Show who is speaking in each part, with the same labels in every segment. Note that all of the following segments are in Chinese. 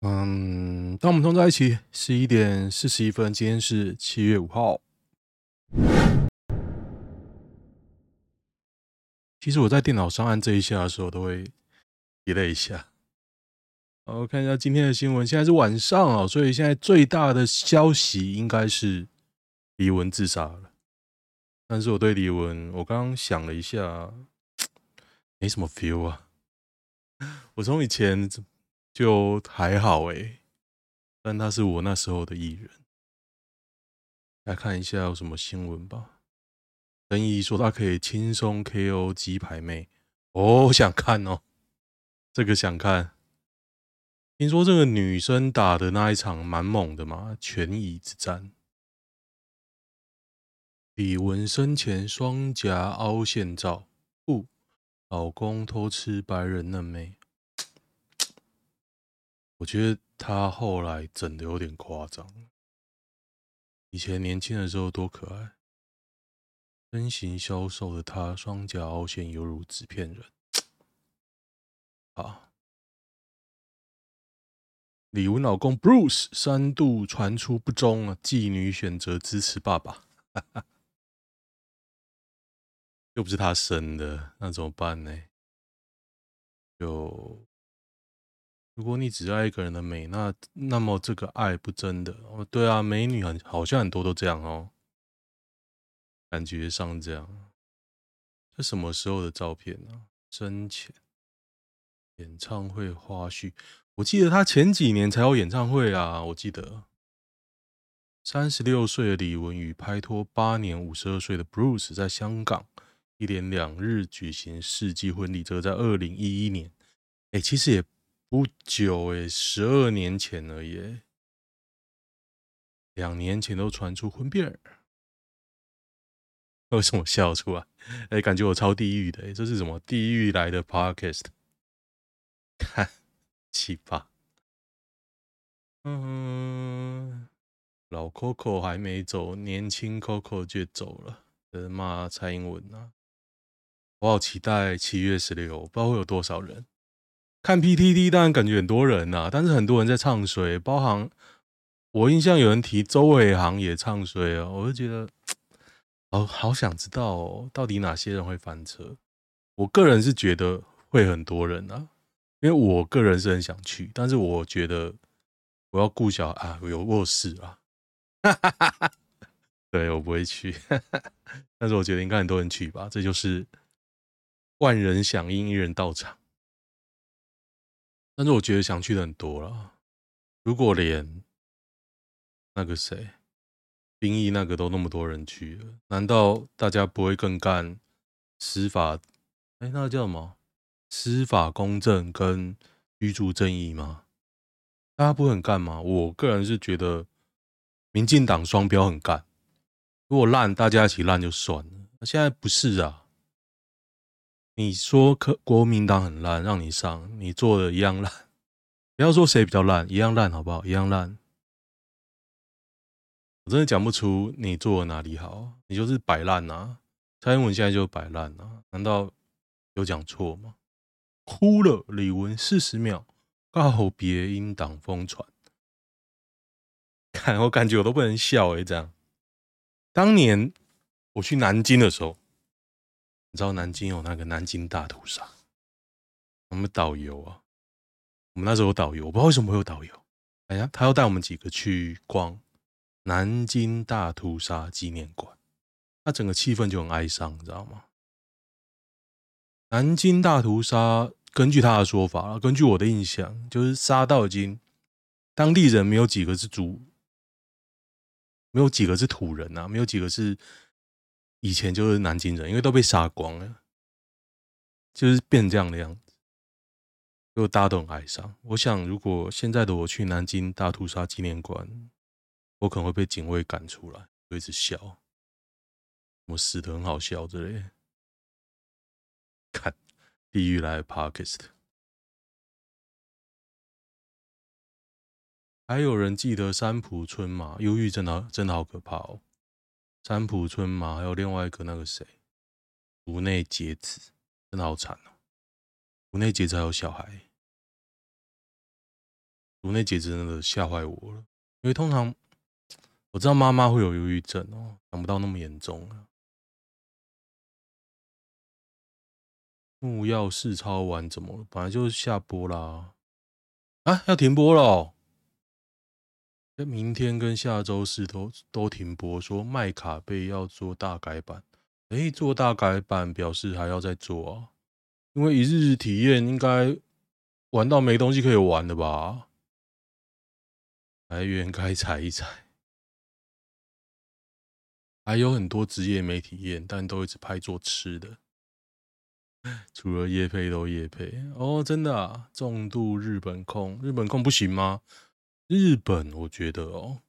Speaker 1: 嗯，当我们同在一起，十一点四十一分，今天是七月五号。其实我在电脑上按这一下的时候，都会提了一下。好，我看一下今天的新闻，现在是晚上啊，所以现在最大的消息应该是李玟自杀了。但是我对李玟，我刚刚想了一下，没什么 feel 啊。我从以前。就还好诶，但他是我那时候的艺人。来看一下有什么新闻吧。曾毅说他可以轻松 KO 鸡排妹，哦，想看哦，这个想看。听说这个女生打的那一场蛮猛的嘛，权宜之战。李玟生前双颊凹陷照，不，老公偷吃白人嫩妹。我觉得他后来整的有点夸张。以前年轻的时候多可爱，身形消瘦的他，双颊凹陷犹如纸片人。好，李玟老公 Bruce 三度传出不忠啊，继女选择支持爸爸，又不是他生的，那怎么办呢？就。如果你只爱一个人的美，那那么这个爱不真的哦。对啊，美女很好像很多都这样哦，感觉上这样。这什么时候的照片呢？生前演唱会花絮，我记得他前几年才有演唱会啊。我记得三十六岁的李玟与拍拖八年五十二岁的 Bruce 在香港一连两日举行世纪婚礼，这个在二零一一年。哎，其实也。不久诶，十二年前而已，两年前都传出婚变，为什么笑出来？哎，感觉我超地狱的，这是什么地狱来的 Podcast？看，奇葩。嗯，老 Coco 还没走，年轻 Coco 就走了，在骂蔡英文啊！我好期待七月十六，不知道会有多少人。看 PTT 当然感觉很多人呐、啊，但是很多人在唱衰，包含我印象有人提周伟航也唱衰啊，我就觉得，哦，好想知道哦，到底哪些人会翻车？我个人是觉得会很多人啊，因为我个人是很想去，但是我觉得我要顾小啊，我有卧室啊，哈哈哈哈，对我不会去，但是我觉得应该很多人去吧，这就是万人响应，一人到场。但是我觉得想去的很多了。如果连那个谁，兵役那个都那么多人去了，难道大家不会更干司法？哎，那个叫什么？司法公正跟居住正义吗？大家不很干吗？我个人是觉得，民进党双标很干。如果烂，大家一起烂就算了。现在不是啊。你说可国民党很烂，让你上，你做的一样烂。不要说谁比较烂，一样烂好不好？一样烂。我真的讲不出你做的哪里好，你就是摆烂呐！蔡英文现在就摆烂呐，难道有讲错吗？哭了，李玟四十秒告别英党疯传，看我感觉我都不能笑诶，这样。当年我去南京的时候。你知道南京有那个南京大屠杀？我们导游啊，我们那时候有导游，我不知道为什么会有导游。哎呀，他要带我们几个去逛南京大屠杀纪念馆，那整个气氛就很哀伤，你知道吗？南京大屠杀，根据他的说法，根据我的印象，就是杀到已经当地人没有几个是主，没有几个是土人啊，没有几个是。以前就是南京人，因为都被杀光了，就是变这样的样子，就大家都很哀伤。我想，如果现在的我去南京大屠杀纪念馆，我可能会被警卫赶出来，会一直笑，我死得很好笑之类的。看地狱来的 Podcast，还有人记得三浦春马？忧郁真的真的好可怕哦。三浦春马，还有另外一个那个谁，竹内结子，真的好惨哦。竹内结子还有小孩，颅内截肢真的吓坏我了，因为通常我知道妈妈会有忧郁症哦，想不到那么严重啊。木曜试抄完怎么了？本来就下播啦，啊，要停播了哦。明天跟下周四都都停播，说麦卡贝要做大改版。哎，做大改版表示还要再做啊，因为一日体验应该玩到没东西可以玩了吧？来源该踩一踩。还有很多职业没体验，但都一直拍做吃的。除了夜配都夜配哦，真的啊！重度日本控，日本控不行吗？日本，我觉得哦，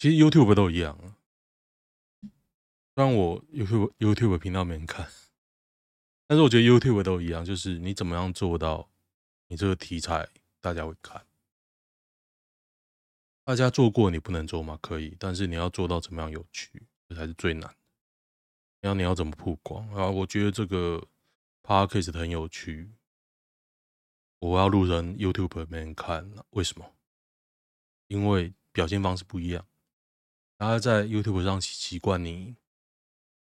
Speaker 1: 其实 YouTube 都一样啊。虽然我 YouTube YouTube 频道没人看，但是我觉得 YouTube 都一样，就是你怎么样做到你这个题材大家会看？大家做过，你不能做吗？可以，但是你要做到怎么样有趣，这才是最难。然后你要怎么曝光啊？我觉得这个 Podcast 很有趣。我要录成 YouTube 没人看了，为什么？因为表现方式不一样。大家在 YouTube 上习惯你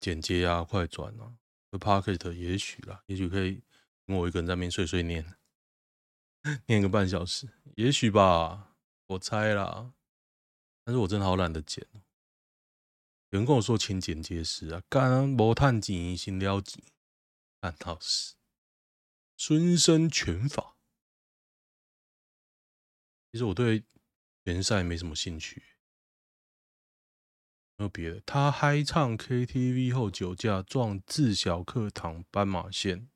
Speaker 1: 剪接啊、快转啊，Pocket，也许啦，也许可以我一个人在那边碎碎念，念个半小时，也许吧，我猜啦。但是我真的好懒得剪。有人跟我说勤剪接师啊，干无趁钱先撩钱，看到是孙生拳法。其实我对联赛没什么兴趣，没有别的。他嗨唱 KTV 后酒驾撞自小课堂斑马线，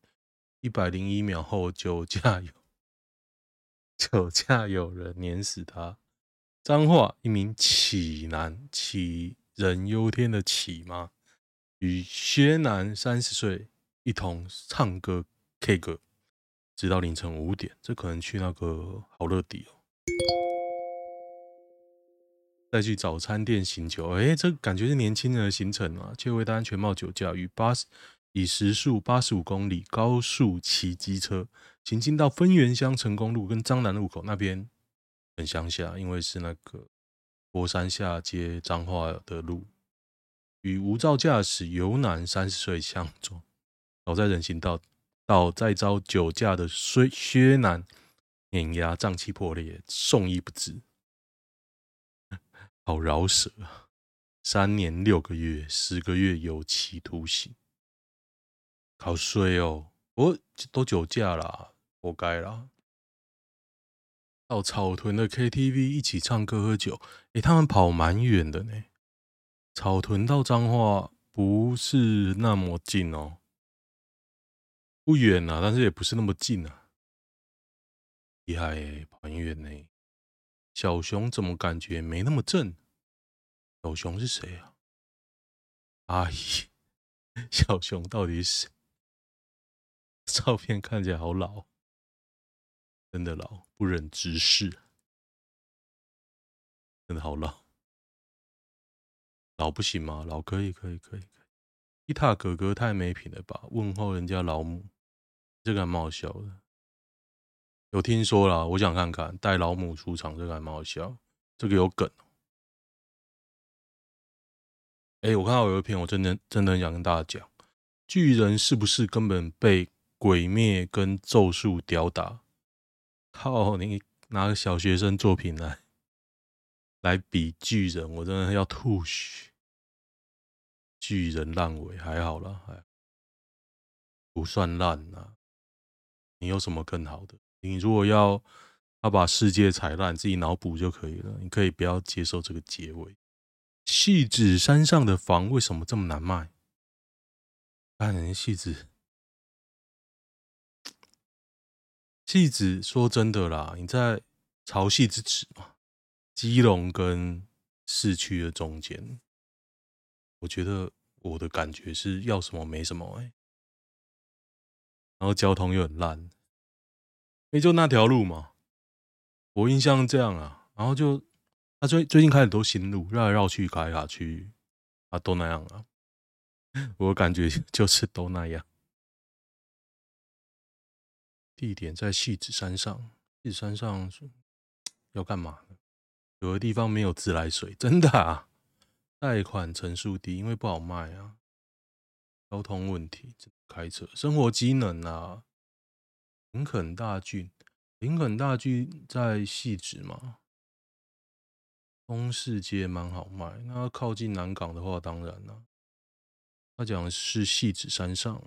Speaker 1: 一百零一秒后酒驾有酒驾有人碾死他。彰化一名杞男，杞人忧天的杞吗？与薛男三十岁一同唱歌 K 歌，直到凌晨五点。这可能去那个好乐迪哦。再去早餐店醒酒，哎，这感觉是年轻人的行程啊！切未戴安全帽酒驾，与八十以时速八十五公里高速骑机车行进到分园乡成功路跟彰南路口那边，很乡下，因为是那个佛山下街彰化的路，与无照驾驶游男三十岁相撞，倒在人行道，到再遭酒驾的薛薛男碾压，脏器破裂，送医不治。好饶舌啊！三年六个月，十个月有期徒刑，好衰哦！我都酒驾啦，活该啦！到草屯的 KTV 一起唱歌喝酒，诶，他们跑蛮远的呢。草屯到彰化不是那么近哦，不远啊，但是也不是那么近啊。厉害诶，跑很远呢。小熊怎么感觉没那么正？小熊是谁啊？阿姨，小熊到底是谁？照片看起来好老，真的老，不忍直视，真的好老，老不行吗？老可以，可以，可以，可以。伊塔哥哥太没品了吧？问候人家老母，这个还蛮好笑的。有听说啦，我想看看带老母出场，这个还蛮好笑，这个有梗。哎，我看到有一篇，我真的真的很想跟大家讲，巨人是不是根本被鬼灭跟咒术吊打？靠，你拿个小学生作品来来比巨人，我真的要吐血。巨人烂尾还好啦，还不算烂啊。你有什么更好的？你如果要要把世界踩烂，自己脑补就可以了。你可以不要接受这个结尾。汐止山上的房为什么这么难卖？看人家汐止，汐止说真的啦，你在潮汐之子嘛，基隆跟市区的中间，我觉得我的感觉是要什么没什么哎、然后交通又很烂。也就那条路嘛，我印象这样啊，然后就他最最近开很多新路，绕来绕去，卡来卡去啊，都那样啊，我感觉 就是都那样。地点在汐止山上，西子山上要干嘛？有的地方没有自来水，真的啊！贷款成数低，因为不好卖啊。交通问题，开车，生活机能啊。林肯大郡，林肯大郡在汐止嘛。东势街蛮好卖，那靠近南港的话，当然了、他讲的是汐止山上。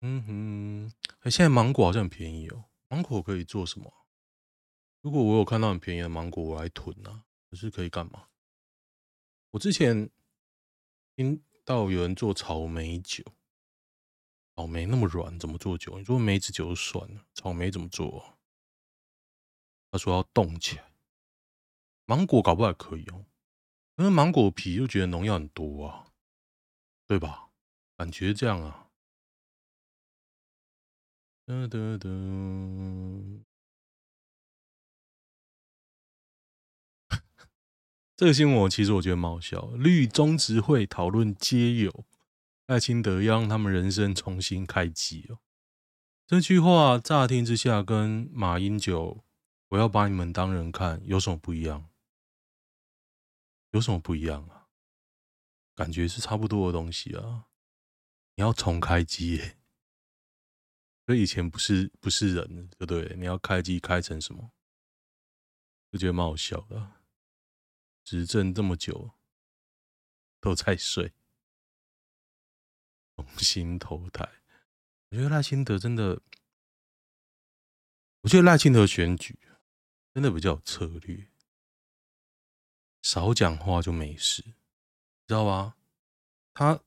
Speaker 1: 嗯哼，哎，现在芒果好像很便宜哦。芒果可以做什么？如果我有看到很便宜的芒果，我来囤啊。可是可以干嘛？我之前听到有人做草莓酒，草莓那么软，怎么做酒？你说梅子酒就算了，草莓怎么做？他说要冻起来。芒果搞不好可以哦，因为芒果皮就觉得农药很多啊，对吧？感觉这样啊。这个新闻其实我觉得蛮好笑。绿中执会讨论街友赖清德要让他们人生重新开机哦。这句话乍听之下跟马英九“我要把你们当人看”有什么不一样？有什么不一样啊？感觉是差不多的东西啊。你要重开机耶。所以以前不是不是人，对不对？你要开机开成什么？我觉得蛮好笑的。执政这么久都在睡，重新投胎。我觉得赖清德真的，我觉得赖清德选举真的比较有策略，少讲话就没事，知道吧？他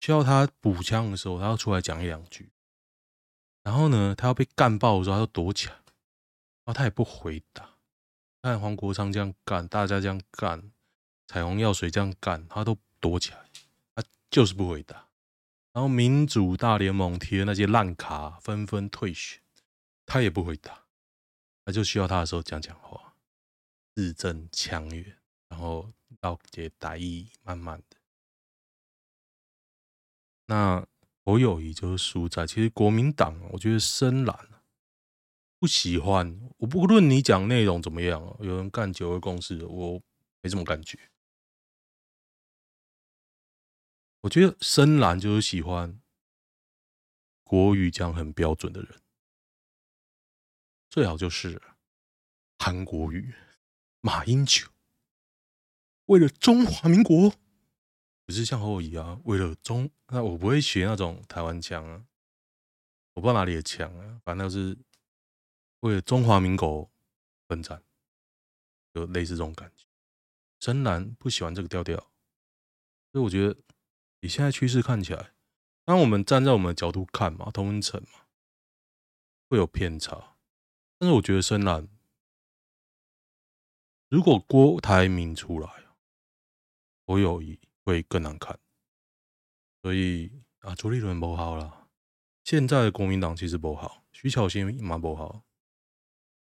Speaker 1: 需要他补枪的时候，他要出来讲一两句。然后呢，他要被干爆的时候，他就躲起来，然后他也不回答。看黄国昌这样干，大家这样干，彩虹药水这样干，他都躲起来，他就是不回答。然后民主大联盟贴的那些烂卡纷纷退选，他也不回答。他就需要他的时候讲讲话，字正腔圆，然后到这大意，慢慢的。那。侯友宜就是输在，其实国民党，我觉得深蓝不喜欢。我不论你讲内容怎么样，有人干九二共识，我没什么感觉。我觉得深蓝就是喜欢国语讲很标准的人，最好就是韩国语、马英九，为了中华民国。不是像侯友宜啊，为了中，那我不会学那种台湾腔啊，我不知道哪里的腔啊，反正就是为了中华民国奋战，就类似这种感觉。深蓝不喜欢这个调调，所以我觉得以现在趋势看起来，当我们站在我们的角度看嘛，同温层嘛，会有偏差。但是我觉得深蓝，如果郭台铭出来，我友宜。会更难看，所以啊，朱立伦不好了。现在的国民党其实不好，徐巧芯蛮不好，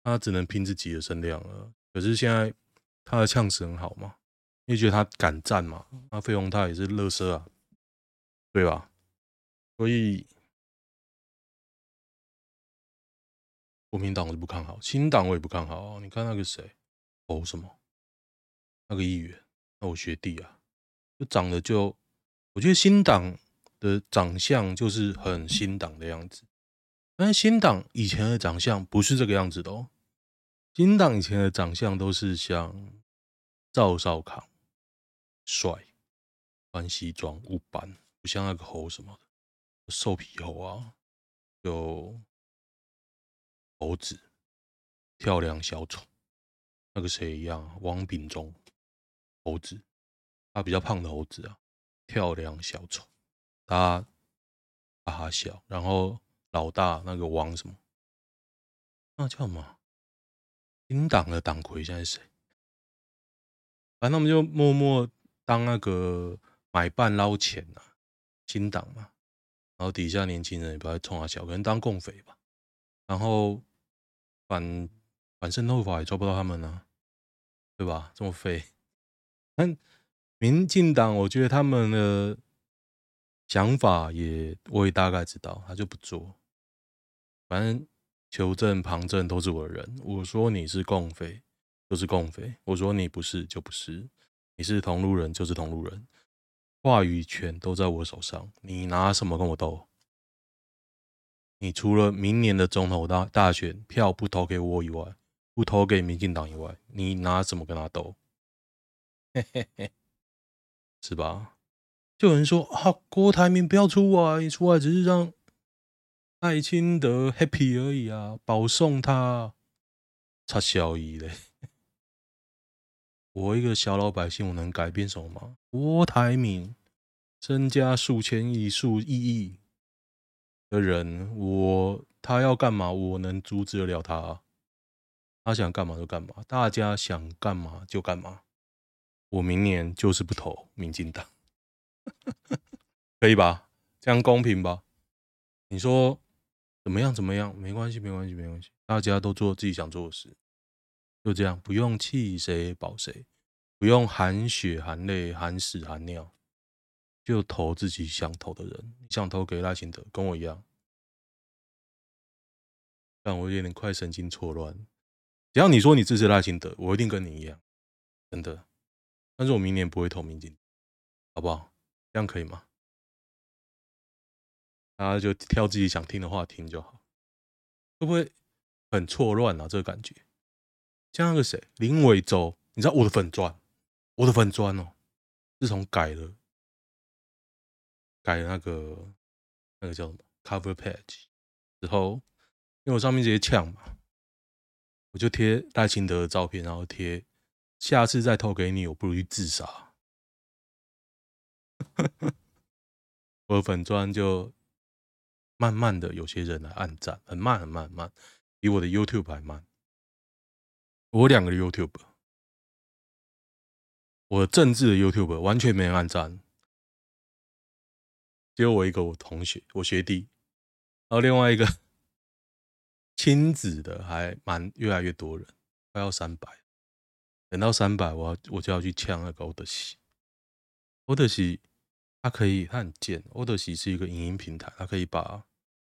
Speaker 1: 他只能拼自己的声量了。可是现在他的呛词很好嘛，因为觉得他敢战嘛。那费鸿泰也是乐色啊，对吧？所以国民党我是不看好，新党我也不看好。你看那个谁，哦什么，那个议员，那我学弟啊。就长得就，我觉得新党的长相就是很新党的样子，但是新党以前的长相不是这个样子的哦。新党以前的长相都是像赵少康，帅，穿西装，五班，像那个猴什么的，兽皮猴啊，有猴子，跳梁小丑，那个谁一样，王炳忠，猴子。他比较胖的猴子啊，跳梁小丑，他哈哈笑，然后老大那个王什么，那叫什么？新党的党魁现在是谁？反正他们就默默当那个买办捞钱啊，新党嘛，然后底下年轻人也不要冲他笑，可能当共匪吧，然后反反渗透法也抓不到他们呢、啊，对吧？这么废，但。民进党，我觉得他们的想法也我也大概知道，他就不做。反正求证旁证都是我的人，我说你是共匪就是共匪，我说你不是就不是，你是同路人就是同路人，话语权都在我手上，你拿什么跟我斗？你除了明年的总统大大选票不投给我以外，不投给民进党以外，你拿什么跟他斗？嘿嘿嘿，是吧？就有人说啊，郭台铭不要出来，出来只是让赖清德 happy 而已啊，保送他，差小姨嘞。我一个小老百姓，我能改变什么吗？郭台铭身家数千亿、数亿亿的人，我他要干嘛，我能阻止得了他？他想干嘛就干嘛，大家想干嘛就干嘛。我明年就是不投民进党，可以吧？这样公平吧？你说怎么样？怎么样？没关系，没关系，没关系。大家都做自己想做的事，就这样，不用气谁保谁，不用含血含泪含屎含尿，就投自己想投的人。你想投给赖清德，跟我一样。但我有点快神经错乱。只要你说你支持赖清德，我一定跟你一样，真的。但是我明年不会投民进，好不好？这样可以吗？大家就挑自己想听的话听就好，会不会很错乱啊？这个感觉，像那个谁，林伟洲，你知道我的粉专，我的粉专哦，自从改了，改了那个那个叫什么 cover page 之后，因为我上面这些呛嘛，我就贴赖清德的照片，然后贴。下次再偷给你，我不如去自杀。我的粉专就慢慢的，有些人来按赞，很慢很慢很慢，比我的 YouTube 还慢。我两个 YouTube，我政治的 YouTube 完全没人按赞，只有我一个我同学，我学弟，然后另外一个 亲子的还蛮越来越多人，快要三百。等到三百，我要我就要去抢那个欧德西。欧德西，它可以，它很贱。欧德西是一个影音平台，它可以把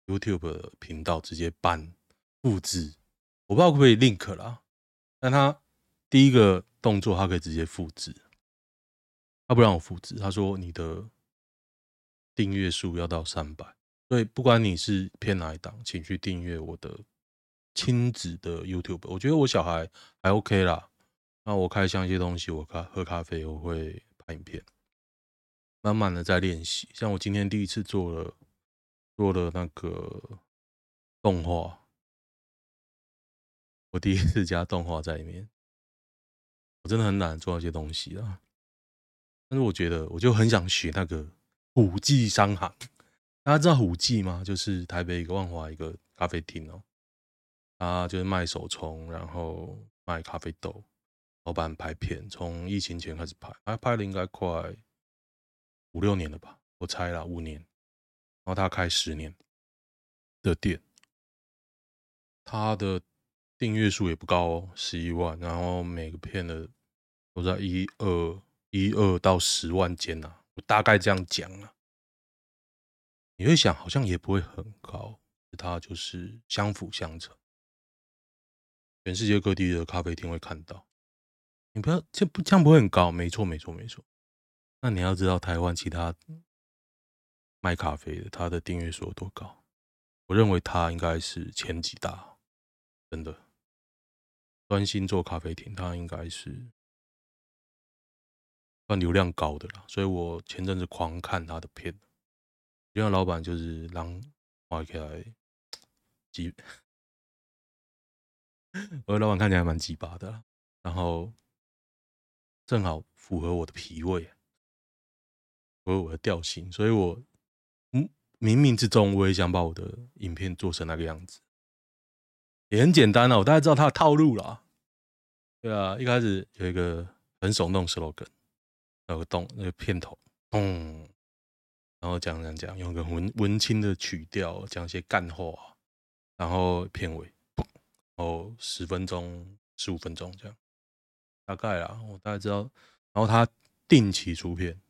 Speaker 1: YouTube 频道直接搬复制。我不知道可不可以 link 啦，但他第一个动作，他可以直接复制。他不让我复制，他说你的订阅数要到三百，所以不管你是偏哪一档，请去订阅我的亲子的 YouTube。我觉得我小孩还 OK 啦。那我开箱一些东西，我咖喝咖啡，我会拍影片，慢慢的在练习。像我今天第一次做了做了那个动画，我第一次加动画在里面，我真的很懒做那些东西啊。但是我觉得，我就很想学那个虎记商行。大家知道虎记吗？就是台北一个万华一个咖啡厅哦，他就是卖手冲，然后卖咖啡豆。老板拍片，从疫情前开始拍，他拍了应该快五六年了吧，我猜啦，五年。然后他开十年的店，他的订阅数也不高哦，十一万。然后每个片的都在一二一二到十万间呐，我大概这样讲啊。你会想，好像也不会很高，它就是相辅相成，全世界各地的咖啡厅会看到。你不要这不这样不会很高？没错没错没错。那你要知道台湾其他卖咖啡的，他的订阅数有多高？我认为他应该是前几大，真的。专心做咖啡厅，他应该是算流量高的啦。所以我前阵子狂看他的片，因为老板就是让画起来鸡，我的老板看起来蛮鸡巴的，然后。正好符合我的脾胃，符合我的调性，所以我，冥冥之中我也想把我的影片做成那个样子，也很简单啊，我大概知道他的套路啦。对啊，一开始有一个很耸动 slogan，有个动那个片头，嗯，然后讲讲讲，用个文文青的曲调讲一些干话，然后片尾，然后十分钟、十五分钟这样。大概啦，我大概知道。然后他定期出片，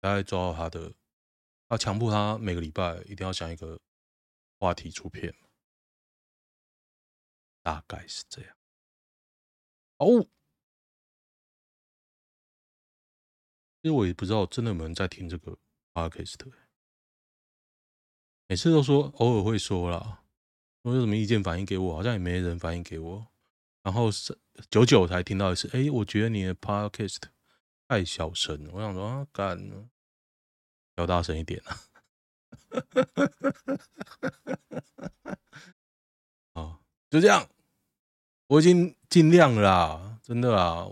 Speaker 1: 大概抓到他的要强迫他每个礼拜一定要想一个话题出片，大概是这样。哦，其实我也不知道真的有没有人在听这个 podcast，每次都说偶尔会说啦，说有什么意见反映给我，好像也没人反映给我，然后是久久才听到一次，哎、欸，我觉得你的 podcast 太小声了，我想说啊，干，要大声一点啊。就这样，我已经尽量啦，真的啦，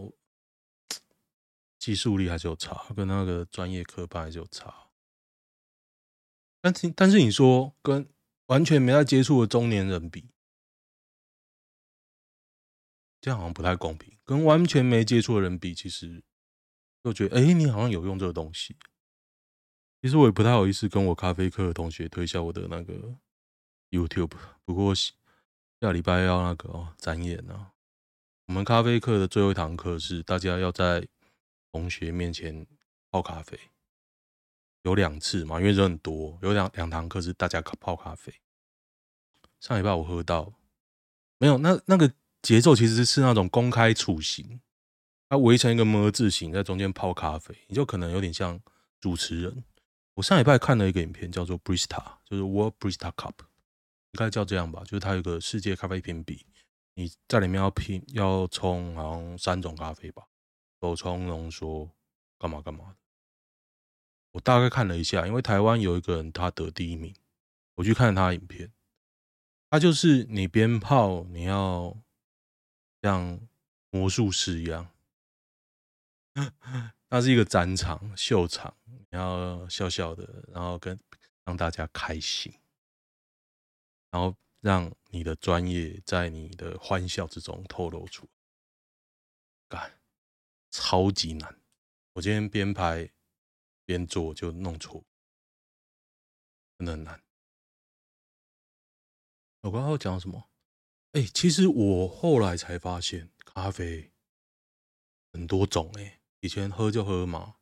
Speaker 1: 技术力还是有差，跟那个专业科班还是有差。但是，但是你说跟完全没在接触的中年人比，这样好像不太公平。跟完全没接触的人比，其实就觉得，哎、你好像有用这个东西。其实我也不太好意思跟我咖啡课的同学推销我的那个 YouTube，不过下礼拜要那个哦展演呢。我们咖啡课的最后一堂课是大家要在同学面前泡咖啡，有两次嘛，因为人很多，有两两堂课是大家泡咖啡。上礼拜我喝到没有？那那个节奏其实是那种公开处刑，它围成一个么字形在中间泡咖啡，你就可能有点像主持人。我上礼拜看了一个影片，叫做 Brista，就是 World Brista Cup，该叫这样吧。就是它有个世界咖啡评比，你在里面要拼，要冲好像三种咖啡吧，手冲、浓缩，干嘛干嘛的。我大概看了一下，因为台湾有一个人他得第一名，我去看他影片，他就是你边泡，你要像魔术师一样。那是一个展场、秀场，然后笑笑的，然后跟让大家开心，然后让你的专业在你的欢笑之中透露出来。干，超级难！我今天边拍边做就弄错，真的很难。我刚刚讲什么？哎，其实我后来才发现，咖啡很多种哎。以前喝就喝嘛，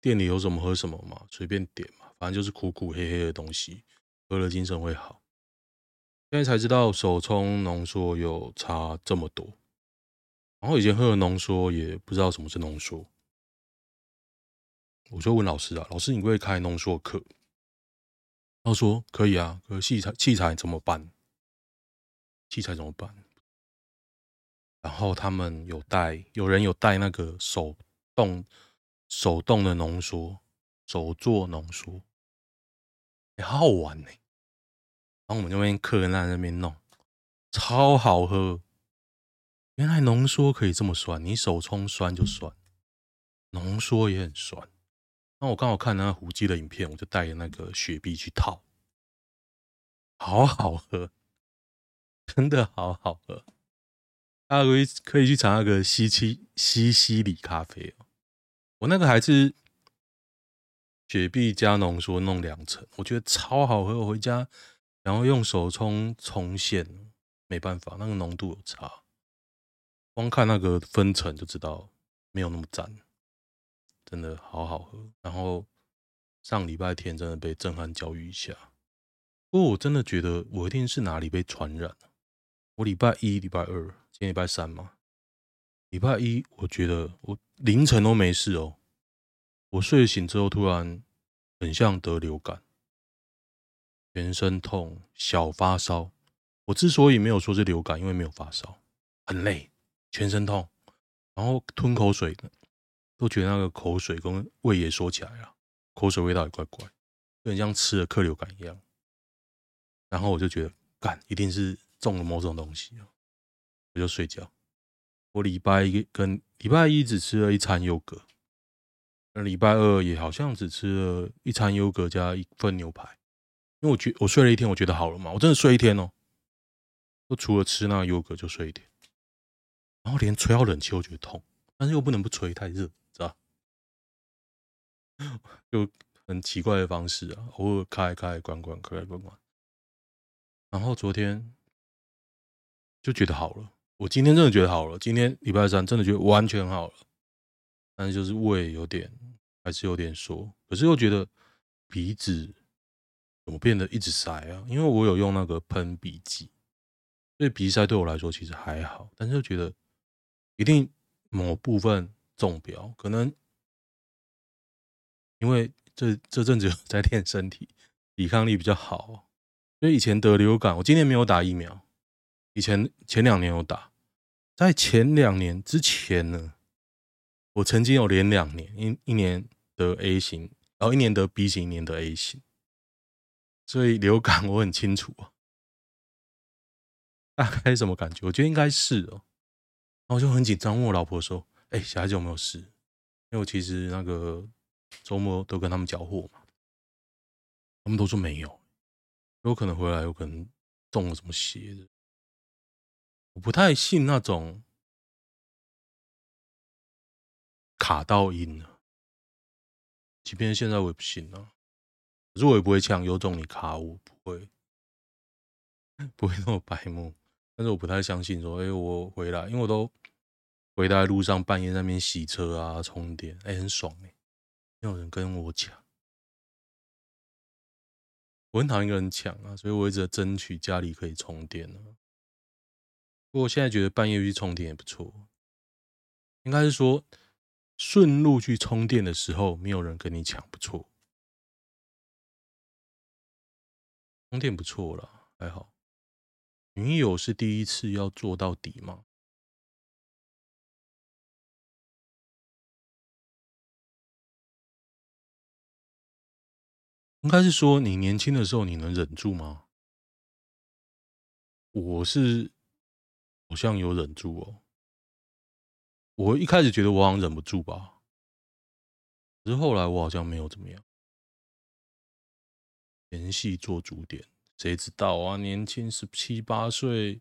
Speaker 1: 店里有什么喝什么嘛，随便点嘛，反正就是苦苦黑黑的东西，喝了精神会好。现在才知道手冲浓缩有差这么多，然后以前喝的浓缩也不知道什么是浓缩，我就问老师啊，老师你会开浓缩课？他说可以啊，可是器材器材怎么办？器材怎么办？然后他们有带，有人有带那个手。动手动的浓缩，手做浓缩，欸，好好玩呢。然后我们就那边客人在那边弄，超好喝。原来浓缩可以这么酸，你手冲酸就酸，浓缩也很酸。那我刚好看那胡姬的影片，我就带着那个雪碧去套，好好喝，真的好好喝。大家可以可以去尝那个西七西西里咖啡哦。我那个还是雪碧加浓缩弄两层，我觉得超好喝。我回家然后用手冲冲现，没办法，那个浓度有差，光看那个分层就知道没有那么赞，真的好好喝。然后上礼拜天真的被震撼教育一下，不过我真的觉得我一定是哪里被传染了。我礼拜一、礼拜二，今天礼拜三嘛。礼拜一，我觉得我凌晨都没事哦。我睡醒之后，突然很像得流感，全身痛，小发烧。我之所以没有说是流感，因为没有发烧，很累，全身痛，然后吞口水，都觉得那个口水跟胃也缩起来了，口水味道也怪怪，有点像吃了克流感一样。然后我就觉得，干，一定是中了某种东西，我就睡觉。我礼拜一跟礼拜一只吃了一餐优格，那礼拜二也好像只吃了一餐优格加一份牛排，因为我觉我睡了一天，我觉得好了嘛，我真的睡一天哦，就除了吃那个优格就睡一天，然后连吹好冷气我觉得痛，但是又不能不吹，太热，知道？就很奇怪的方式啊，偶尔开开关关开开关关，然后昨天就觉得好了。我今天真的觉得好了，今天礼拜三真的觉得完全好了，但是就是胃有点还是有点缩，可是又觉得鼻子怎么变得一直塞啊？因为我有用那个喷鼻剂，所以鼻塞对我来说其实还好，但是就觉得一定某部分中标，可能因为这这阵子有在练身体，抵抗力比较好，所以以前得流感，我今年没有打疫苗，以前前两年有打，在前两年之前呢。我曾经有连两年，一一年得 A 型，然后一年得 B 型，一年得 A 型，所以流感我很清楚啊，大概什么感觉？我觉得应该是哦，然后就很紧张，问我老婆说：“哎，小孩子有没有事？”因为我其实那个周末都跟他们交货嘛，他们都说没有，有可能回来有可能中了什么邪的，我不太信那种。卡到音了，即便现在我也不信啊。可是我也不会呛，有种你卡我，不会，不会那么白目。但是我不太相信说，哎，我回来，因为我都回来路上半夜在那边洗车啊、充电，哎，很爽哎，没有人跟我抢。我很讨厌一个人抢啊，所以我一直在争取家里可以充电啊。不过我现在觉得半夜去充电也不错，应该是说。顺路去充电的时候，没有人跟你抢，不错。充电不错了，还好。女友是第一次要做到底吗？应该是说你年轻的时候你能忍住吗？我是好像有忍住哦。我一开始觉得我好像忍不住吧，可是后来我好像没有怎么样。前戏做主点，谁知道啊？年轻十七八岁，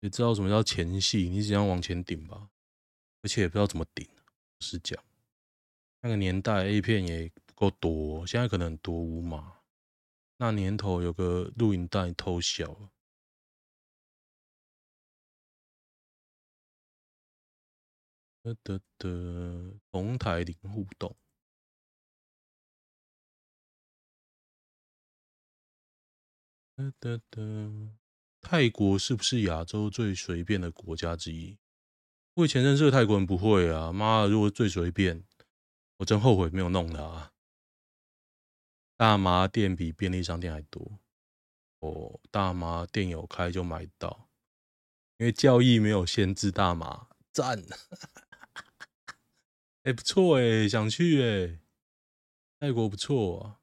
Speaker 1: 也知道什么叫前戏？你只想往前顶吧，而且也不知道怎么顶。是讲那个年代 A 片也不够多，现在可能很多无码。那年头有个录影带偷小。得得得，同台零互动。得得得，泰国是不是亚洲最随便的国家之一？我以前认识的泰国人不会啊，妈，如果最随便，我真后悔没有弄他。大麻店比便利商店还多，哦，大麻店有开就买到，因为教义没有限制大麻，赞。哎，不错哎，想去哎，泰国不错啊。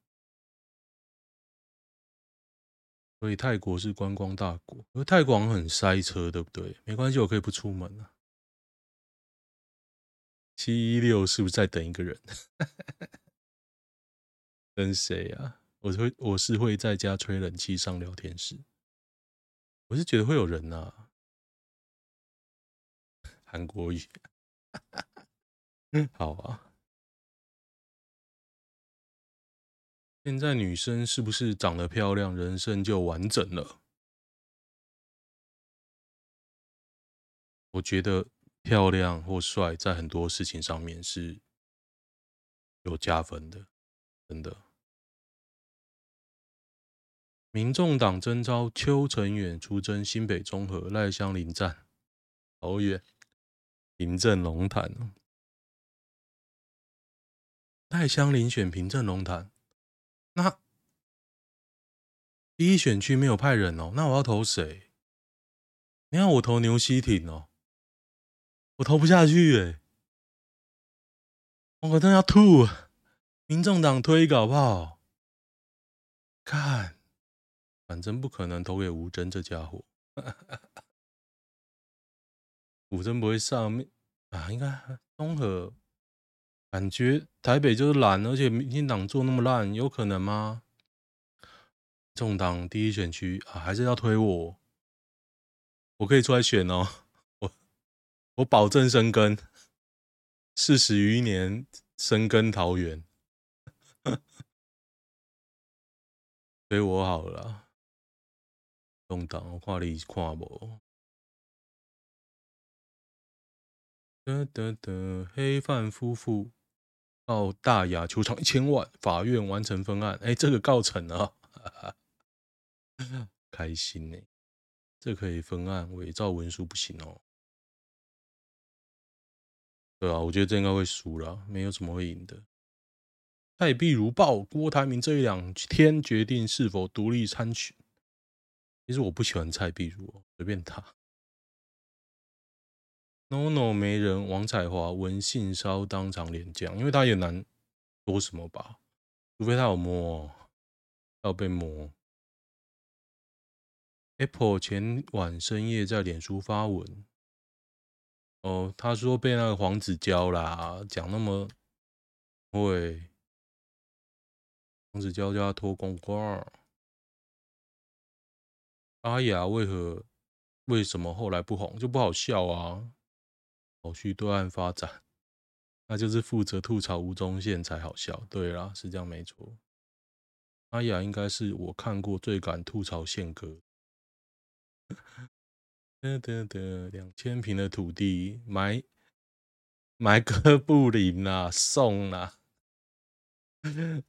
Speaker 1: 所以泰国是观光大国，而泰国很塞车，对不对？没关系，我可以不出门啊。七一六是不是在等一个人？等谁啊？我是会，我是会在家吹冷气上聊天室。我是觉得会有人啊，韩国语。好啊，现在女生是不是长得漂亮，人生就完整了？我觉得漂亮或帅，在很多事情上面是有加分的，真的。民众党征召邱成远出征新北中和赖香林站，好远，平镇龙潭。赖香林选平镇龙潭，那第一选区没有派人哦，那我要投谁？你看我投牛西挺哦，我投不下去哎，我可真要吐！民众党推搞不好？看，反正不可能投给吴峥这家伙，吴峥不会上面啊，应该综合。感觉台北就是烂，而且民进党做那么烂，有可能吗？众党第一选区啊，还是要推我？我可以出来选哦，我我保证生根，四十余年生根桃园，所以我好了。众党我看你看无？得得得，黑范夫妇。到大雅球场一千万，法院完成分案。哎、这个告成了，开心呢、欸。这可以分案，伪造文书不行哦。对啊，我觉得这应该会输了，没有什么会赢的。蔡壁如报，郭台铭这一两天决定是否独立参选。其实我不喜欢蔡壁如，随便他。NONO 没人，王彩华闻性骚当场连降，因为他也难说什么吧，除非他有摸，要被摸。Apple 前晚深夜在脸书发文，哦，他说被那个黄子佼啦，讲那么会，黄子佼叫他脱光光。阿雅为何为什么后来不红就不好笑啊？后续对岸发展，那就是负责吐槽吴宗宪才好笑。对啦，是这样没错。阿雅应该是我看过最敢吐槽宪哥。得得得，两千平的土地买买哥布林啊，送啊，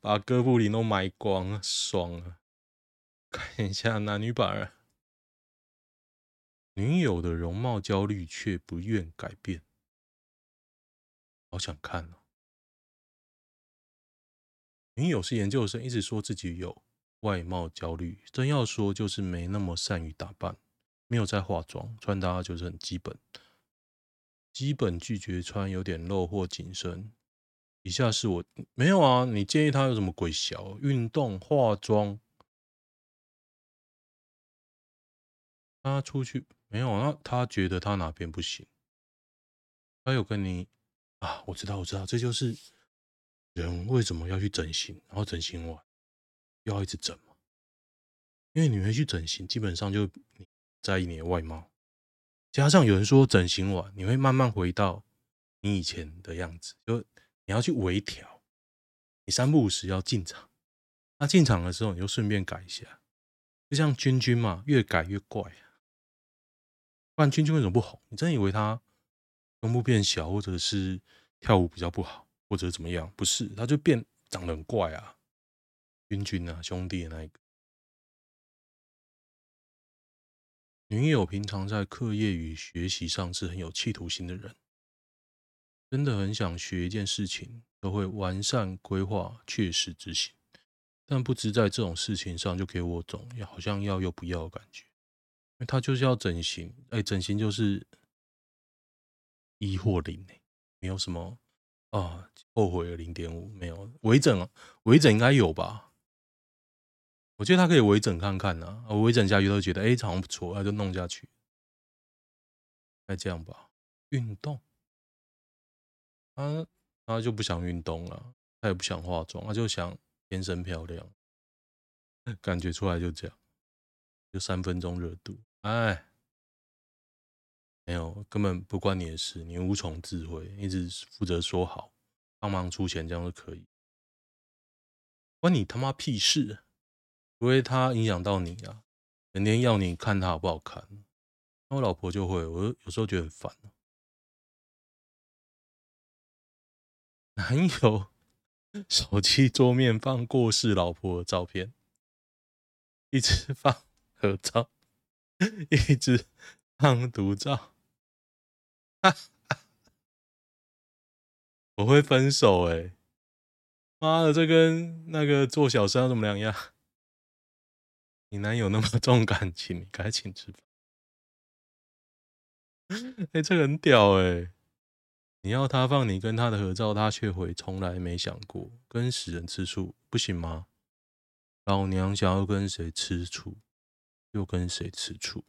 Speaker 1: 把哥布林都买光，爽啊！看一下男女版，女友的容貌焦虑却不愿改变，好想看哦。女友是研究生，一直说自己有外貌焦虑，真要说就是没那么善于打扮。没有在化妆，穿搭就是很基本，基本拒绝穿有点露或紧身。以下是我没有啊，你建议他有什么鬼小运动化妆？他出去没有啊？他觉得他哪边不行？他有跟你啊？我知道，我知道，这就是人为什么要去整形，然后整形完又要一直整嘛？因为你会去整形，基本上就。在意你的外貌，加上有人说整形完你会慢慢回到你以前的样子，就你要去微调，你三不五时要进场，那进场的时候你就顺便改一下，就像君君嘛，越改越怪。不然君君为什么不红？你真以为他胸部变小，或者是跳舞比较不好，或者怎么样？不是，他就变长得很怪啊。君君啊，兄弟那一个。女友平常在课业与学习上是很有企图心的人，真的很想学一件事情，都会完善规划，确实执行。但不知在这种事情上就给我种好像要又不要的感觉，他就是要整形，哎，整形就是一或零，没有什么啊，后悔了零点五，没有微整，微整应该有吧。我觉得他可以微整看看呢，我微整下去都觉得哎，好像不错，那就弄下去。那这样吧，运动，他他就不想运动了，他也不想化妆，他就想天生漂亮，感觉出来就这样，就三分钟热度，哎，没有，根本不关你的事，你无从智慧，一直负责说好，帮忙出钱，这样就可以，关你他妈屁事！除非他影响到你啊，整天要你看他好不好看，那我老婆就会，我有时候觉得很烦。男友 手机桌面放过世老婆的照片，一直放合照，一直放独照，我会分手哎！妈的，这跟那个做小三有什么两样？你男友那么重感情，你该请吃饭。哎、这个很屌哎、你要他放你跟他的合照，他却回从来没想过跟死人吃醋，不行吗？老娘想要跟谁吃醋，又跟谁吃醋，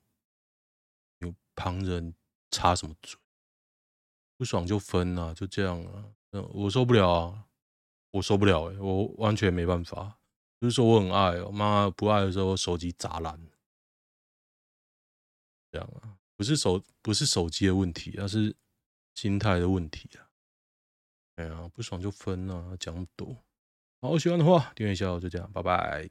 Speaker 1: 有旁人插什么嘴？不爽就分啊，就这样啊！我受不了啊，我受不了哎、我完全没办法。就是说我很爱我，妈不爱的时候手机砸烂，这样啊，不是手不是手机的问题，而是心态的问题啊。哎呀，不爽就分啊，讲那么多。好，喜欢的话订阅一下，就这样，拜拜。